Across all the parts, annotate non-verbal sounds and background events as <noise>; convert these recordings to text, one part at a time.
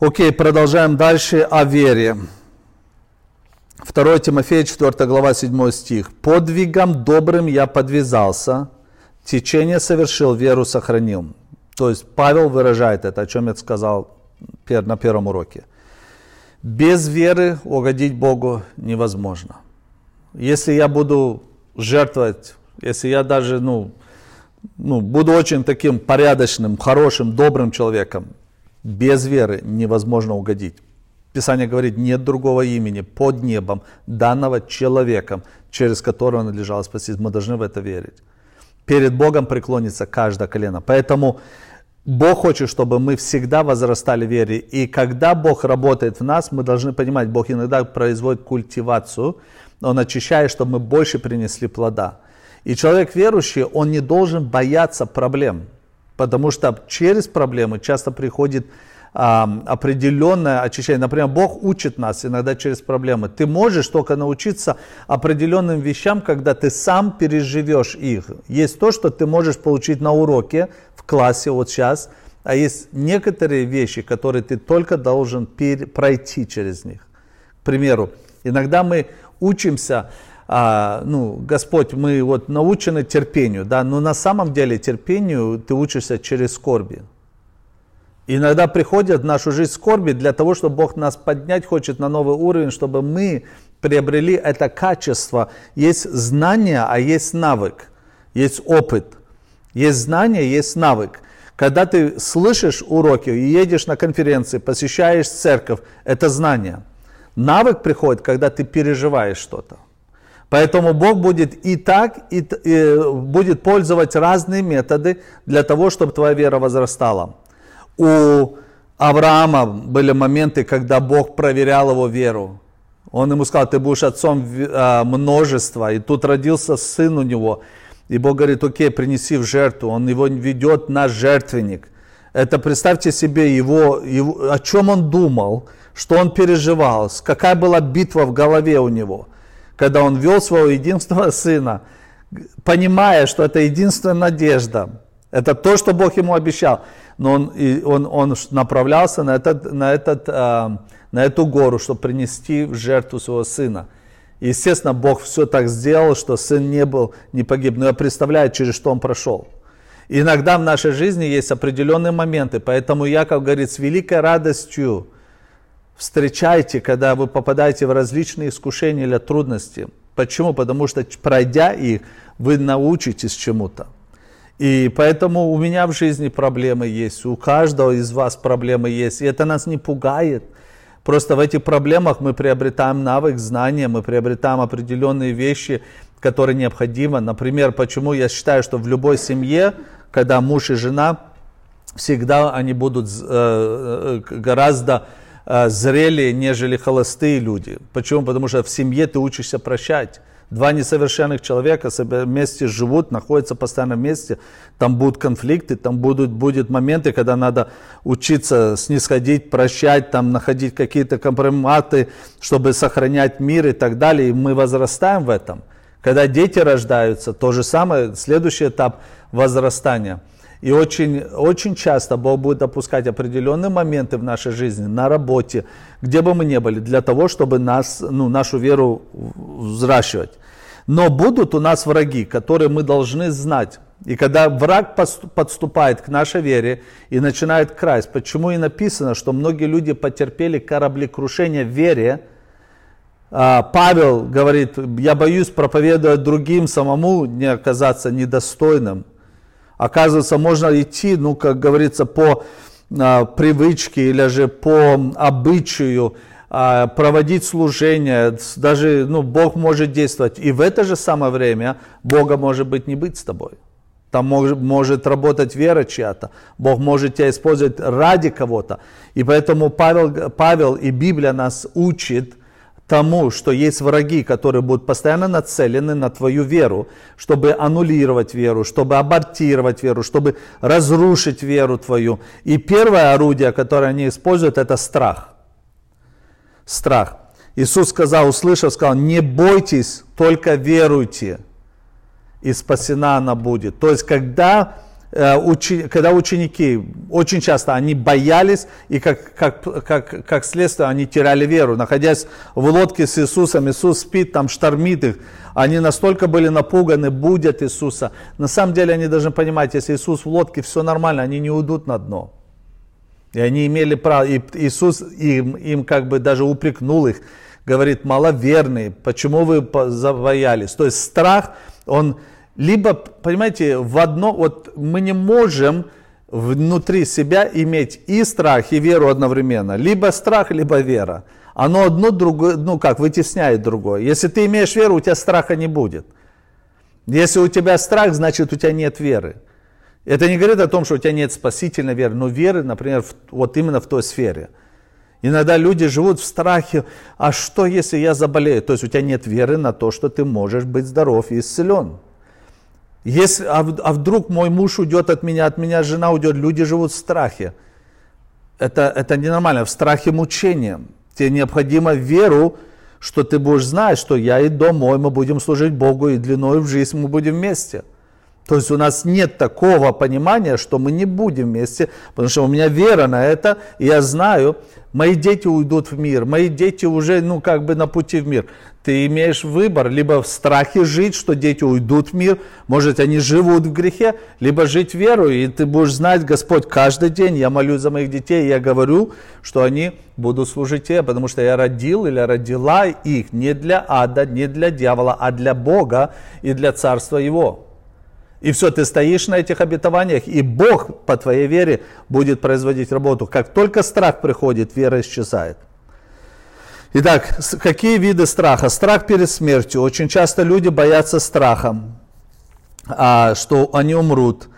Окей, продолжаем дальше о вере. 2 Тимофея, 4 глава, 7 стих. «Подвигом добрым я подвязался, течение совершил, веру сохранил». То есть Павел выражает это, о чем я сказал на первом уроке. Без веры угодить Богу невозможно. Если я буду жертвовать, если я даже ну, ну, буду очень таким порядочным, хорошим, добрым человеком, без веры невозможно угодить. Писание говорит, нет другого имени под небом, данного человеком, через которого надлежало спастись. Мы должны в это верить. Перед Богом преклонится каждое колено. Поэтому Бог хочет, чтобы мы всегда возрастали в вере. И когда Бог работает в нас, мы должны понимать, Бог иногда производит культивацию, Он очищает, чтобы мы больше принесли плода. И человек верующий, он не должен бояться проблем, потому что через проблемы часто приходит а, определенное очищение. Например, Бог учит нас иногда через проблемы. Ты можешь только научиться определенным вещам, когда ты сам переживешь их. Есть то, что ты можешь получить на уроке в классе вот сейчас, а есть некоторые вещи, которые ты только должен пройти через них. К примеру, иногда мы учимся а, ну, Господь, мы вот научены терпению, да, но на самом деле терпению ты учишься через скорби. Иногда приходят в нашу жизнь скорби для того, чтобы Бог нас поднять хочет на новый уровень, чтобы мы приобрели это качество. Есть знание, а есть навык, есть опыт. Есть знание, есть навык. Когда ты слышишь уроки и едешь на конференции, посещаешь церковь, это знание. Навык приходит, когда ты переживаешь что-то. Поэтому Бог будет и так, и, и будет пользовать разные методы для того, чтобы твоя вера возрастала. У Авраама были моменты, когда Бог проверял его веру. Он ему сказал, ты будешь отцом а, множества. И тут родился сын у него. И Бог говорит, окей, принеси в жертву. Он его ведет на жертвенник. Это представьте себе его, его, о чем он думал, что он переживал, какая была битва в голове у него – когда он вел своего единственного <laughs> сына, понимая, что это единственная надежда, это то, что Бог ему обещал. Но он, и он, он направлялся на, этот, на, этот, э, на эту гору, чтобы принести в жертву своего сына. И, естественно, Бог все так сделал, что сын не был, не погиб. Но я представляю, через что он прошел. Иногда в нашей жизни есть определенные моменты. Поэтому я, как говорит, с великой радостью встречайте, когда вы попадаете в различные искушения или трудности. Почему? Потому что пройдя их, вы научитесь чему-то. И поэтому у меня в жизни проблемы есть, у каждого из вас проблемы есть. И это нас не пугает. Просто в этих проблемах мы приобретаем навык, знания, мы приобретаем определенные вещи, которые необходимы. Например, почему я считаю, что в любой семье, когда муж и жена, всегда они будут э, э, гораздо Э, зрелее, нежели холостые люди. Почему? Потому что в семье ты учишься прощать. Два несовершенных человека вместе живут, находятся постоянно вместе. Там будут конфликты, там будут будут моменты, когда надо учиться снисходить, прощать, там находить какие-то компроматы, чтобы сохранять мир и так далее. И мы возрастаем в этом. Когда дети рождаются, то же самое, следующий этап возрастания – и очень, очень часто Бог будет допускать определенные моменты в нашей жизни, на работе, где бы мы ни были, для того, чтобы нас, ну, нашу веру взращивать. Но будут у нас враги, которые мы должны знать. И когда враг подступает к нашей вере и начинает красть, почему и написано, что многие люди потерпели кораблекрушение в вере, а, Павел говорит, я боюсь проповедовать другим, самому не оказаться недостойным. Оказывается, можно идти, ну, как говорится, по а, привычке или же по обычаю, а, проводить служение, даже ну, Бог может действовать. И в это же самое время Бога может быть не быть с тобой. Там может, может работать вера чья-то. Бог может тебя использовать ради кого-то. И поэтому Павел, Павел и Библия нас учит тому, что есть враги, которые будут постоянно нацелены на твою веру, чтобы аннулировать веру, чтобы абортировать веру, чтобы разрушить веру твою. И первое орудие, которое они используют, это страх. Страх. Иисус сказал, услышав, сказал, не бойтесь, только веруйте, и спасена она будет. То есть, когда когда ученики, очень часто они боялись, и как, как, как, как следствие они теряли веру. Находясь в лодке с Иисусом, Иисус спит, там штормит их, они настолько были напуганы, будят Иисуса. На самом деле они должны понимать, если Иисус в лодке, все нормально, они не уйдут на дно. И они имели право, и Иисус им, им как бы даже упрекнул их, говорит, маловерные, почему вы забоялись? То есть страх, он либо, понимаете, в одно, вот мы не можем внутри себя иметь и страх, и веру одновременно. Либо страх, либо вера. Оно одно другое, ну как, вытесняет другое. Если ты имеешь веру, у тебя страха не будет. Если у тебя страх, значит у тебя нет веры. Это не говорит о том, что у тебя нет спасительной веры, но веры, например, в, вот именно в той сфере. Иногда люди живут в страхе, а что если я заболею? То есть у тебя нет веры на то, что ты можешь быть здоров и исцелен. Если, а, а вдруг мой муж уйдет от меня, от меня жена уйдет, люди живут в страхе. Это, это ненормально, в страхе мучения. Тебе необходимо веру, что ты будешь знать, что я и дом мой, мы будем служить Богу, и длиной в жизнь мы будем вместе. То есть у нас нет такого понимания, что мы не будем вместе, потому что у меня вера на это, и я знаю, мои дети уйдут в мир, мои дети уже, ну, как бы на пути в мир. Ты имеешь выбор, либо в страхе жить, что дети уйдут в мир, может, они живут в грехе, либо жить верой, и ты будешь знать, Господь, каждый день я молюсь за моих детей, я говорю, что они будут служить тебе, потому что я родил или родила их не для ада, не для дьявола, а для Бога и для Царства Его. И все, ты стоишь на этих обетованиях, и Бог по твоей вере будет производить работу. Как только страх приходит, вера исчезает. Итак, какие виды страха? Страх перед смертью. Очень часто люди боятся страхом, а, что они умрут.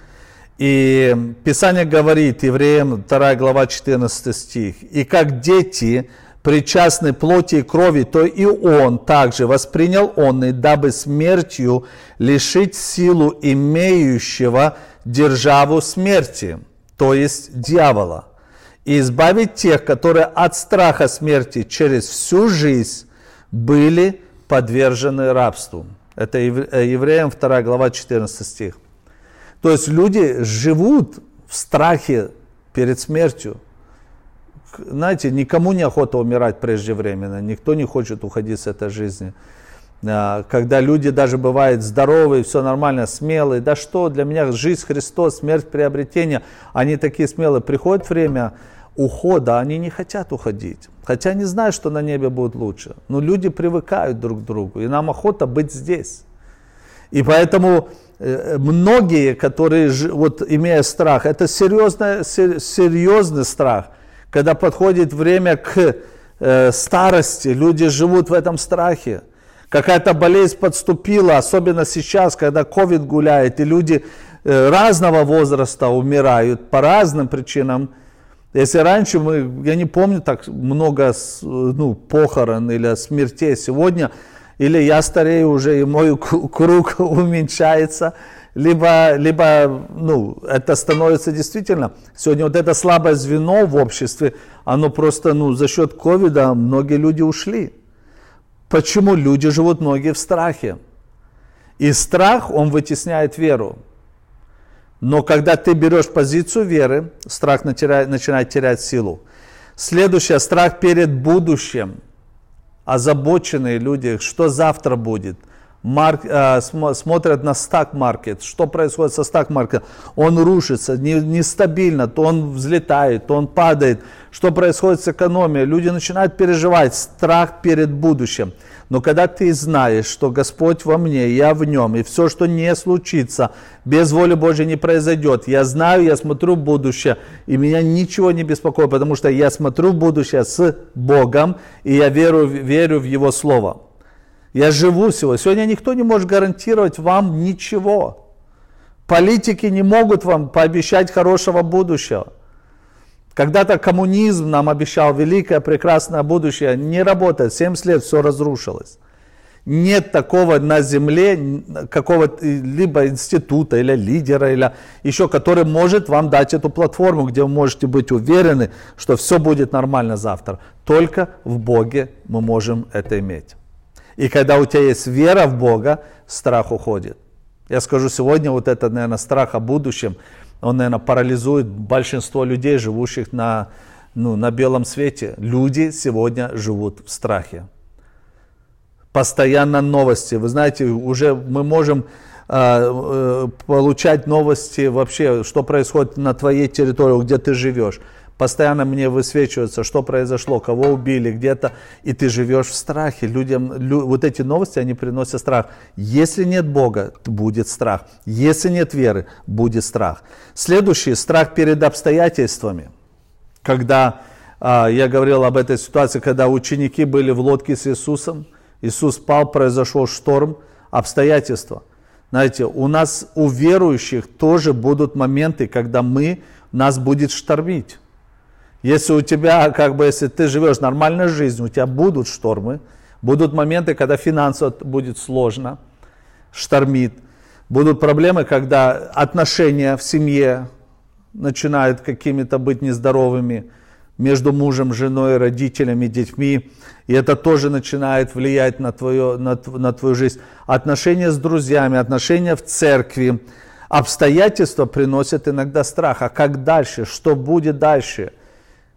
И Писание говорит, Евреям 2 глава 14 стих, «И как дети причастны плоти и крови, то и он также воспринял он, и дабы смертью лишить силу имеющего державу смерти, то есть дьявола, и избавить тех, которые от страха смерти через всю жизнь были подвержены рабству. Это э, Евреям 2 глава 14 стих. То есть люди живут в страхе перед смертью знаете, никому не охота умирать преждевременно, никто не хочет уходить с этой жизни. А, когда люди даже бывают здоровые, все нормально, смелые, да что, для меня жизнь Христос, смерть приобретения, они такие смелые. Приходит время ухода, они не хотят уходить, хотя не знают, что на небе будет лучше. Но люди привыкают друг к другу, и нам охота быть здесь. И поэтому э, многие, которые, вот имея страх, это серьезный, серьезный страх – когда подходит время к э, старости, люди живут в этом страхе. Какая-то болезнь подступила, особенно сейчас, когда ковид гуляет, и люди э, разного возраста умирают по разным причинам. Если раньше мы, я не помню так много ну, похорон или смертей, сегодня или я старею уже, и мой <laughs> круг уменьшается, либо, либо ну, это становится действительно, сегодня вот это слабое звено в обществе, оно просто, ну, за счет ковида многие люди ушли. Почему люди живут многие в страхе? И страх, он вытесняет веру. Но когда ты берешь позицию веры, страх начинает, терять силу. Следующее, страх перед будущим. Озабоченные люди, что завтра будет – марк, э, смотрят на стак-маркет, что происходит со стак-маркетом. Он рушится, не, нестабильно, то он взлетает, то он падает. Что происходит с экономией? Люди начинают переживать страх перед будущим. Но когда ты знаешь, что Господь во мне, я в нем, и все, что не случится, без воли Божьей не произойдет. Я знаю, я смотрю в будущее, и меня ничего не беспокоит, потому что я смотрю в будущее с Богом, и я верю, верю в Его Слово. Я живу сегодня. Сегодня никто не может гарантировать вам ничего. Политики не могут вам пообещать хорошего будущего. Когда-то коммунизм нам обещал великое, прекрасное будущее. Не работает. 70 лет все разрушилось. Нет такого на земле какого-то либо института или лидера, или еще, который может вам дать эту платформу, где вы можете быть уверены, что все будет нормально завтра. Только в Боге мы можем это иметь. И когда у тебя есть вера в Бога, страх уходит. Я скажу сегодня, вот это, наверное, страх о будущем, Он, наверное, парализует большинство людей, живущих на, ну, на белом свете. Люди сегодня живут в страхе. Постоянно новости. Вы знаете, уже мы можем э, получать новости вообще, что происходит на твоей территории, где ты живешь постоянно мне высвечивается, что произошло, кого убили, где-то, и ты живешь в страхе. Людям, лю, вот эти новости, они приносят страх. Если нет Бога, будет страх. Если нет веры, будет страх. Следующий, страх перед обстоятельствами. Когда а, я говорил об этой ситуации, когда ученики были в лодке с Иисусом, Иисус спал, произошел шторм, обстоятельства. Знаете, у нас, у верующих тоже будут моменты, когда мы, нас будет штормить. Если у тебя, как бы, если ты живешь нормальной жизнью, у тебя будут штормы, будут моменты, когда финансово будет сложно, штормит, будут проблемы, когда отношения в семье начинают какими-то быть нездоровыми между мужем, женой, родителями, детьми, и это тоже начинает влиять на твою, на, на твою жизнь. Отношения с друзьями, отношения в церкви, обстоятельства приносят иногда страх. А как дальше? Что будет дальше?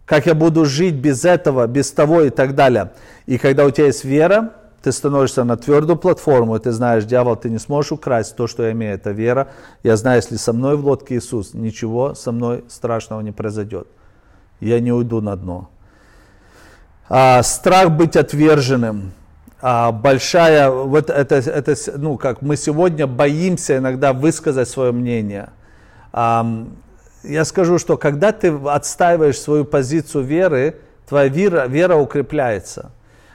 Как я буду жить без этого, без того и так далее. И когда у тебя есть вера, ты становишься на твердую платформу, и ты знаешь, дьявол, ты не сможешь украсть то, что я имею, это вера. Я знаю, если со мной в лодке Иисус, ничего со мной страшного не произойдет. Я не уйду на дно. А, страх быть отверженным. А, большая, вот это, это, ну, как мы сегодня боимся иногда высказать свое мнение. А, я скажу, что когда ты отстаиваешь свою позицию веры, твоя вера, вера укрепляется.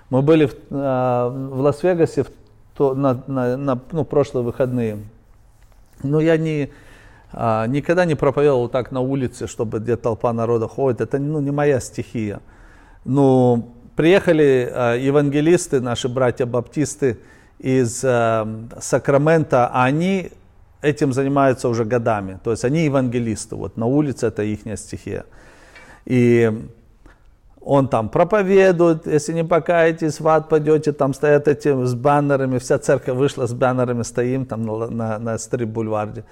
Мы были в, э, в Лас-Вегасе в, на, на, на ну, прошлые выходные. Но я не, э, никогда не проповедовал так на улице, чтобы где толпа народа ходит. Это ну, не моя стихия. Ну, приехали э, евангелисты, наши братья-баптисты из э, Сакрамента, они этим занимаются уже годами. То есть они евангелисты, вот на улице это их стихия. И он там проповедует, если не покаетесь, в ад пойдете, там стоят эти с баннерами, вся церковь вышла с баннерами, стоим там на, на, на стрип-бульварде.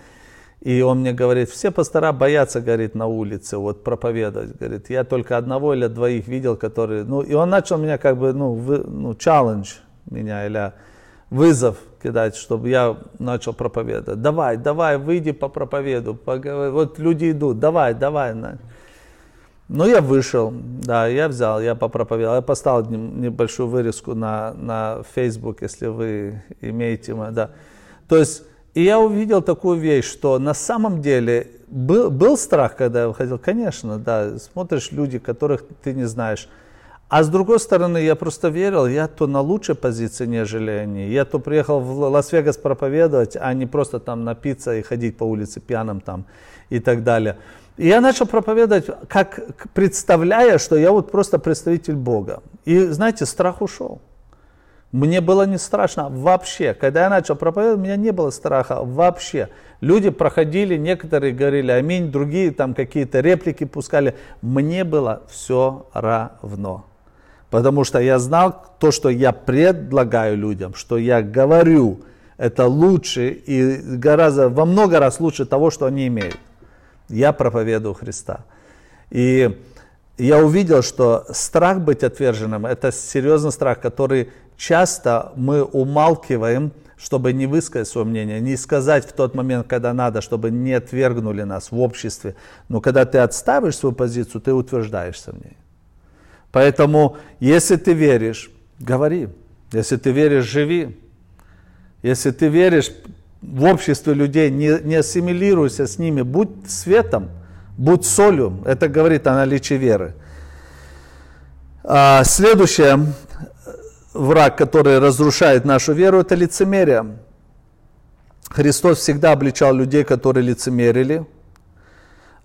И он мне говорит, все пастора боятся, говорит, на улице, вот проповедовать. Говорит, я только одного или двоих видел, которые, ну, и он начал меня как бы, ну, вы, ну, challenge меня, или вызов кидать, чтобы я начал проповедовать. Давай, давай, выйди по проповеду. Поговор... Вот люди идут, давай, давай. Ну, я вышел, да, я взял, я попроповедовал. Я поставил небольшую вырезку на, на Facebook, если вы имеете, да. То есть, и я увидел такую вещь, что на самом деле был, был страх, когда я выходил, конечно, да, смотришь люди, которых ты не знаешь, а с другой стороны, я просто верил, я то на лучшей позиции, нежели они. Я то приехал в Лас-Вегас проповедовать, а не просто там напиться и ходить по улице пьяным там и так далее. И я начал проповедовать, как представляя, что я вот просто представитель Бога. И знаете, страх ушел. Мне было не страшно вообще. Когда я начал проповедовать, у меня не было страха вообще. Люди проходили, некоторые говорили аминь, другие там какие-то реплики пускали. Мне было все равно. Потому что я знал то, что я предлагаю людям, что я говорю, это лучше и гораздо, во много раз лучше того, что они имеют. Я проповедую Христа. И я увидел, что страх быть отверженным, это серьезный страх, который часто мы умалкиваем, чтобы не высказать свое мнение, не сказать в тот момент, когда надо, чтобы не отвергнули нас в обществе. Но когда ты отставишь свою позицию, ты утверждаешься в ней. Поэтому, если ты веришь, говори. Если ты веришь, живи. Если ты веришь в обществе людей, не, не ассимилируйся с ними, будь светом, будь солью. Это говорит о наличии веры. А, следующее, враг, который разрушает нашу веру, это лицемерие. Христос всегда обличал людей, которые лицемерили.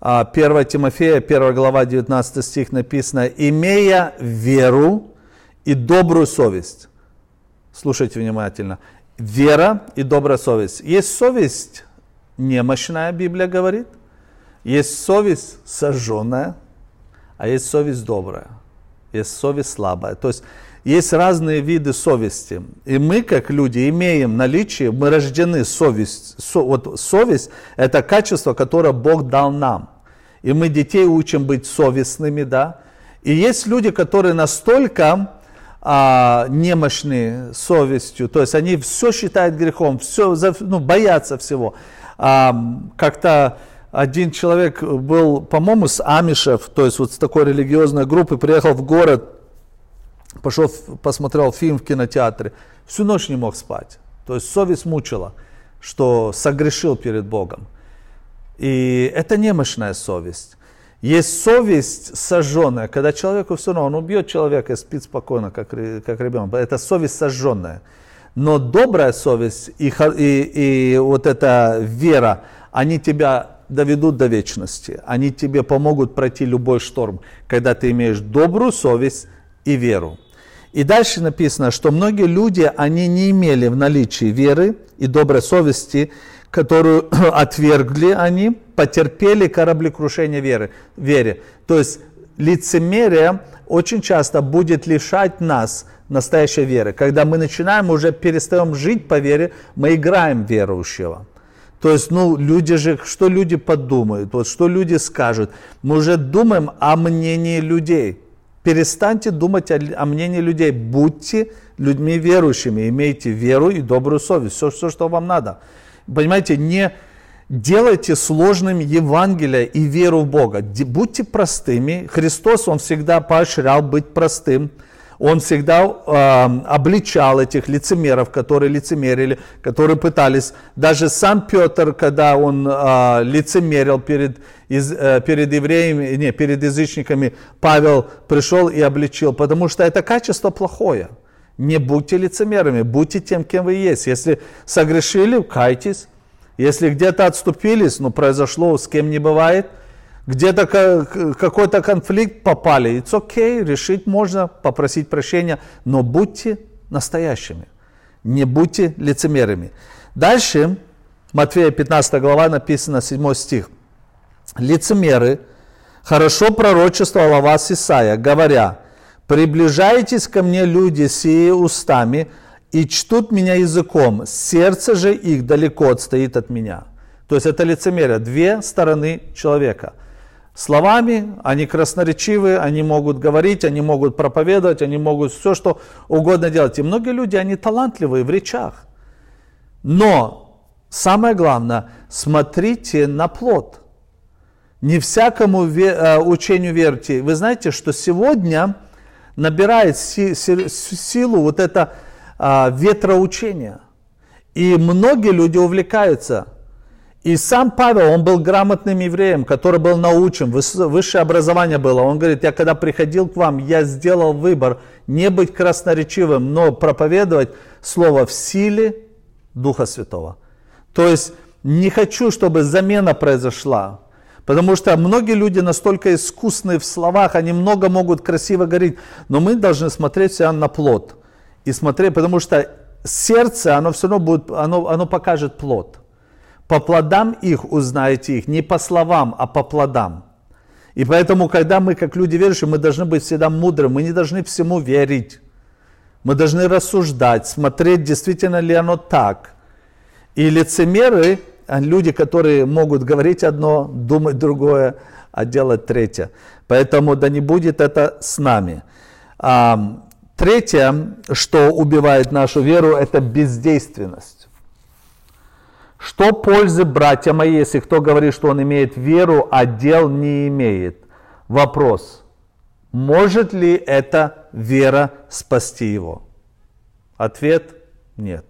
1 а, Тимофея, 1 глава, 19 стих написано, «Имея веру и добрую совесть». Слушайте внимательно. Вера и добрая совесть. Есть совесть немощная, Библия говорит. Есть совесть сожженная, а есть совесть добрая. есть совесть слабая. То есть есть разные виды совести. И мы, как люди, имеем наличие, мы рождены совесть. Со, вот совесть – это качество, которое Бог дал нам. И мы детей учим быть совестными, да. И есть люди, которые настолько а, немощны совестью, то есть они все считают грехом, все, ну, боятся всего. А, как-то один человек был, по-моему, с Амишев, то есть вот с такой религиозной группы, приехал в город, пошел, посмотрел фильм в кинотеатре, всю ночь не мог спать. То есть совесть мучила, что согрешил перед Богом. И это немощная совесть. Есть совесть сожженная, когда человеку все равно, он убьет человека и спит спокойно, как, как ребенок. Это совесть сожженная. Но добрая совесть и, и, и вот эта вера, они тебя доведут до вечности. Они тебе помогут пройти любой шторм, когда ты имеешь добрую совесть и веру. И дальше написано, что многие люди, они не имели в наличии веры и доброй совести, которую <coughs> отвергли они, потерпели кораблекрушение веры, вере. То есть лицемерие очень часто будет лишать нас настоящей веры. Когда мы начинаем, уже перестаем жить по вере, мы играем верующего. То есть, ну, люди же, что люди подумают, вот что люди скажут. Мы уже думаем о мнении людей. Перестаньте думать о, о мнении людей. Будьте людьми верующими, имейте веру и добрую совесть. Все, все, что вам надо. Понимаете, не делайте сложным Евангелие и веру в Бога. Будьте простыми. Христос, Он всегда поощрял быть простым. Он всегда э, обличал этих лицемеров, которые лицемерили, которые пытались. Даже сам Петр, когда он э, лицемерил перед, из, э, перед евреями, не, перед язычниками, Павел пришел и обличил, потому что это качество плохое. Не будьте лицемерами, будьте тем, кем вы есть. Если согрешили, кайтесь. Если где-то отступились, ну произошло, с кем не бывает – где-то какой-то конфликт попали, it's okay, решить можно, попросить прощения, но будьте настоящими, не будьте лицемерами. Дальше, Матфея 15 глава, написано 7 стих. Лицемеры хорошо пророчествовал о вас Исаия, говоря, приближайтесь ко мне люди сие устами и чтут меня языком, сердце же их далеко отстоит от меня. То есть это лицемерие, две стороны человека – словами, они красноречивы, они могут говорить, они могут проповедовать, они могут все, что угодно делать. И многие люди, они талантливые в речах. Но самое главное, смотрите на плод. Не всякому э, учению верьте. Вы знаете, что сегодня набирает силу вот это а, ветроучение. И многие люди увлекаются – и сам Павел, он был грамотным евреем, который был научен, высшее образование было. Он говорит, я когда приходил к вам, я сделал выбор не быть красноречивым, но проповедовать слово в силе Духа Святого. То есть не хочу, чтобы замена произошла. Потому что многие люди настолько искусны в словах, они много могут красиво говорить, но мы должны смотреть себя на плод. И смотреть, потому что сердце, оно все равно будет, оно, оно покажет плод. По плодам их узнаете их, не по словам, а по плодам. И поэтому, когда мы, как люди верующие, мы должны быть всегда мудры, мы не должны всему верить. Мы должны рассуждать, смотреть, действительно ли оно так. И лицемеры, люди, которые могут говорить одно, думать другое, а делать третье. Поэтому да не будет это с нами. А, третье, что убивает нашу веру, это бездейственность. Что пользы, братья мои, если кто говорит, что он имеет веру, а дел не имеет? Вопрос. Может ли эта вера спасти его? Ответ – нет.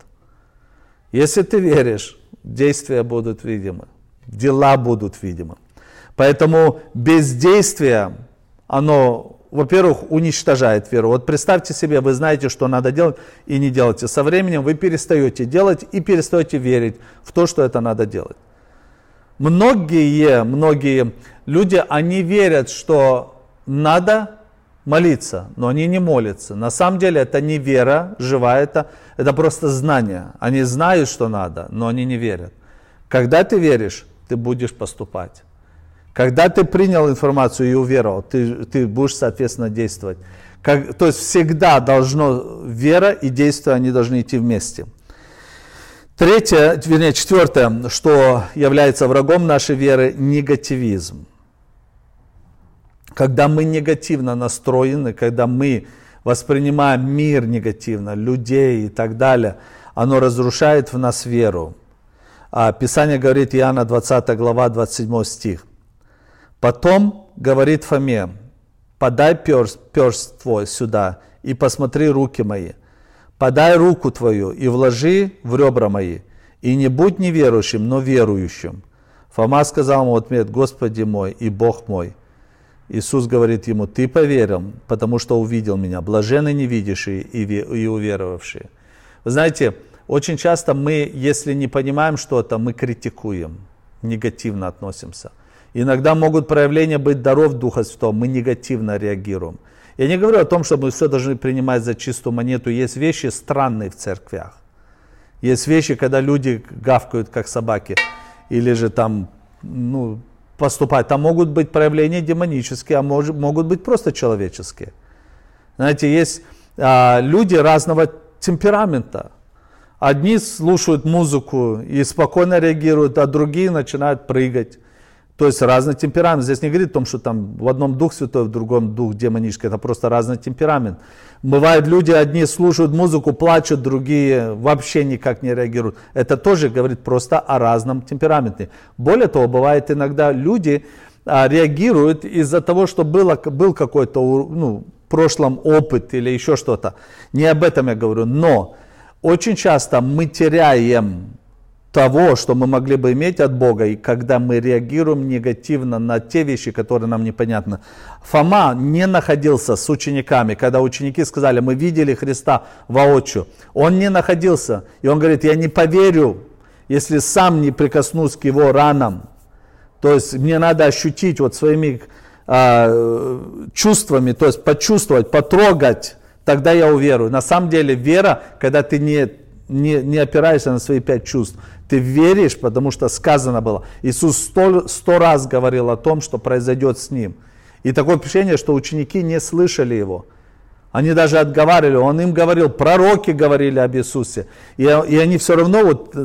Если ты веришь, действия будут видимы, дела будут видимы. Поэтому бездействие, оно во-первых, уничтожает веру. Вот представьте себе, вы знаете, что надо делать, и не делаете. Со временем вы перестаете делать и перестаете верить в то, что это надо делать. Многие, многие люди, они верят, что надо молиться, но они не молятся. На самом деле это не вера живая, это, это просто знание. Они знают, что надо, но они не верят. Когда ты веришь, ты будешь поступать. Когда ты принял информацию и уверовал, ты, ты будешь, соответственно, действовать. Как, то есть всегда должно, вера и действие, они должны идти вместе. Третье, вернее, четвертое, что является врагом нашей веры, негативизм. Когда мы негативно настроены, когда мы воспринимаем мир негативно, людей и так далее, оно разрушает в нас веру. А Писание говорит, Иоанна 20 глава, 27 стих. Потом говорит Фоме, подай перст, перст твой сюда и посмотри руки мои. Подай руку твою и вложи в ребра мои. И не будь неверующим, но верующим. Фома сказал ему ответ, Господи мой и Бог мой. Иисус говорит ему, ты поверил, потому что увидел меня. Блажены невидящие и, и уверовавшие. Вы знаете, очень часто мы, если не понимаем что-то, мы критикуем, негативно относимся – Иногда могут проявления быть даров Духа Святого, мы негативно реагируем. Я не говорю о том, что мы все должны принимать за чистую монету. Есть вещи странные в церквях. Есть вещи, когда люди гавкают, как собаки, или же там, ну, поступать. Там могут быть проявления демонические, а может, могут быть просто человеческие. Знаете, есть а, люди разного темперамента. Одни слушают музыку и спокойно реагируют, а другие начинают прыгать. То есть разный темперамент. Здесь не говорит о том, что там в одном дух святой, в другом дух демонический. Это просто разный темперамент. Бывают люди, одни слушают музыку, плачут, другие вообще никак не реагируют. Это тоже говорит просто о разном темпераменте. Более того, бывает иногда люди а, реагируют из-за того, что было, был какой-то ну, в прошлом опыт или еще что-то. Не об этом я говорю. Но очень часто мы теряем того, что мы могли бы иметь от Бога, и когда мы реагируем негативно на те вещи, которые нам непонятны. Фома не находился с учениками, когда ученики сказали, мы видели Христа воочию. Он не находился, и он говорит, я не поверю, если сам не прикоснусь к его ранам. То есть мне надо ощутить вот своими э, чувствами, то есть почувствовать, потрогать, тогда я уверую. На самом деле вера, когда ты не, не, не опираешься на свои пять чувств, ты веришь, потому что сказано было. Иисус сто, сто раз говорил о том, что произойдет с ним. И такое впечатление, что ученики не слышали его. Они даже отговаривали, он им говорил, пророки говорили об Иисусе. И, и они все равно, вот,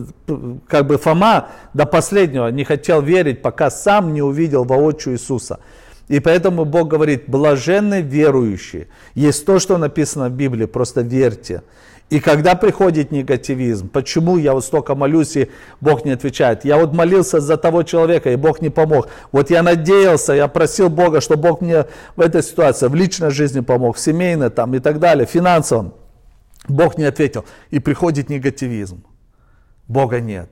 как бы Фома до последнего не хотел верить, пока сам не увидел воочию Иисуса. И поэтому Бог говорит, блаженны верующие. Есть то, что написано в Библии, просто верьте. И когда приходит негативизм, почему я вот столько молюсь, и Бог не отвечает? Я вот молился за того человека, и Бог не помог. Вот я надеялся, я просил Бога, что Бог мне в этой ситуации, в личной жизни помог, в семейной там и так далее, финансовом. Бог не ответил. И приходит негативизм. Бога нет.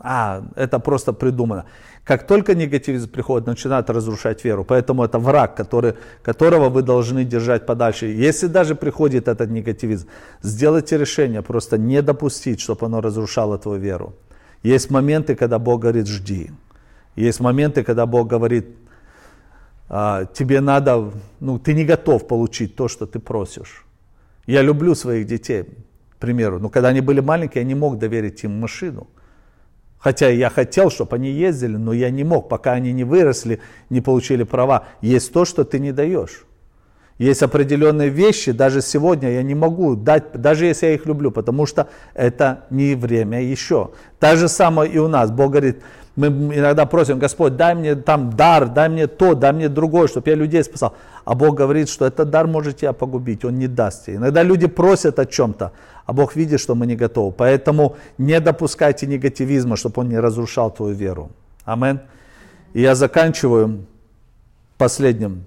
А, это просто придумано. Как только негативизм приходит, начинает разрушать веру. Поэтому это враг, который, которого вы должны держать подальше. Если даже приходит этот негативизм, сделайте решение просто не допустить, чтобы оно разрушало твою веру. Есть моменты, когда Бог говорит «жди». Есть моменты, когда Бог говорит «А, тебе надо, ну ты не готов получить то, что ты просишь. Я люблю своих детей, к примеру, но когда они были маленькие, я не мог доверить им машину. Хотя я хотел, чтобы они ездили, но я не мог, пока они не выросли, не получили права. Есть то, что ты не даешь. Есть определенные вещи, даже сегодня я не могу дать, даже если я их люблю, потому что это не время еще. Так же самое и у нас. Бог говорит, мы иногда просим, Господь, дай мне там дар, дай мне то, дай мне другое, чтобы я людей спасал. А Бог говорит, что этот дар может тебя погубить, Он не даст тебе. Иногда люди просят о чем-то, а Бог видит, что мы не готовы. Поэтому не допускайте негативизма, чтобы он не разрушал твою веру. Амен. И я заканчиваю последним,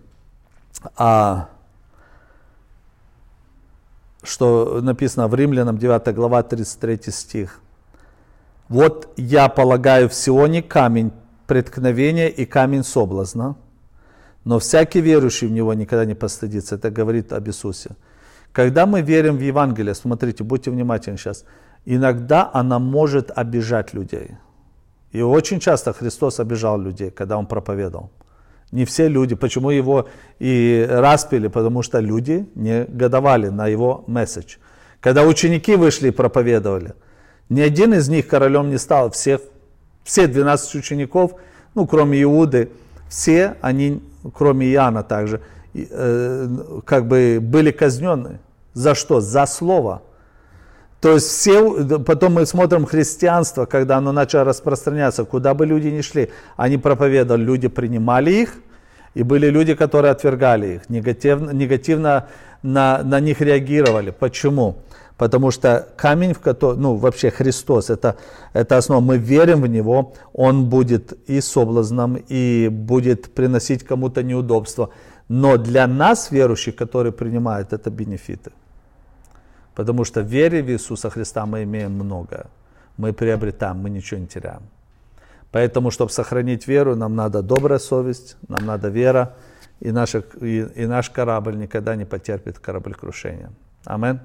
а, что написано в Римлянам 9 глава 33 стих. Вот я полагаю в Сионе камень преткновения и камень соблазна, но всякий верующий в него никогда не постыдится. Это говорит об Иисусе. Когда мы верим в Евангелие, смотрите, будьте внимательны сейчас, иногда она может обижать людей. И очень часто Христос обижал людей, когда Он проповедовал. Не все люди. Почему его и распили? Потому что люди не годовали на его месседж. Когда ученики вышли и проповедовали – ни один из них королем не стал. Всех, все 12 учеников, ну, кроме Иуды, все они, кроме Иоанна также, э, как бы были казнены. За что? За слово. То есть все, потом мы смотрим христианство, когда оно начало распространяться, куда бы люди ни шли, они проповедовали, люди принимали их, и были люди, которые отвергали их, негативно, негативно на, на них реагировали. Почему? Потому что камень, в который, ну вообще Христос, это, это основа, мы верим в Него, Он будет и соблазном, и будет приносить кому-то неудобства. Но для нас, верующих, которые принимают, это бенефиты. Потому что вере в Иисуса Христа мы имеем многое. Мы приобретаем, мы ничего не теряем. Поэтому, чтобы сохранить веру, нам надо добрая совесть, нам надо вера, и, наша, и, и наш корабль никогда не потерпит кораблекрушения. Аминь.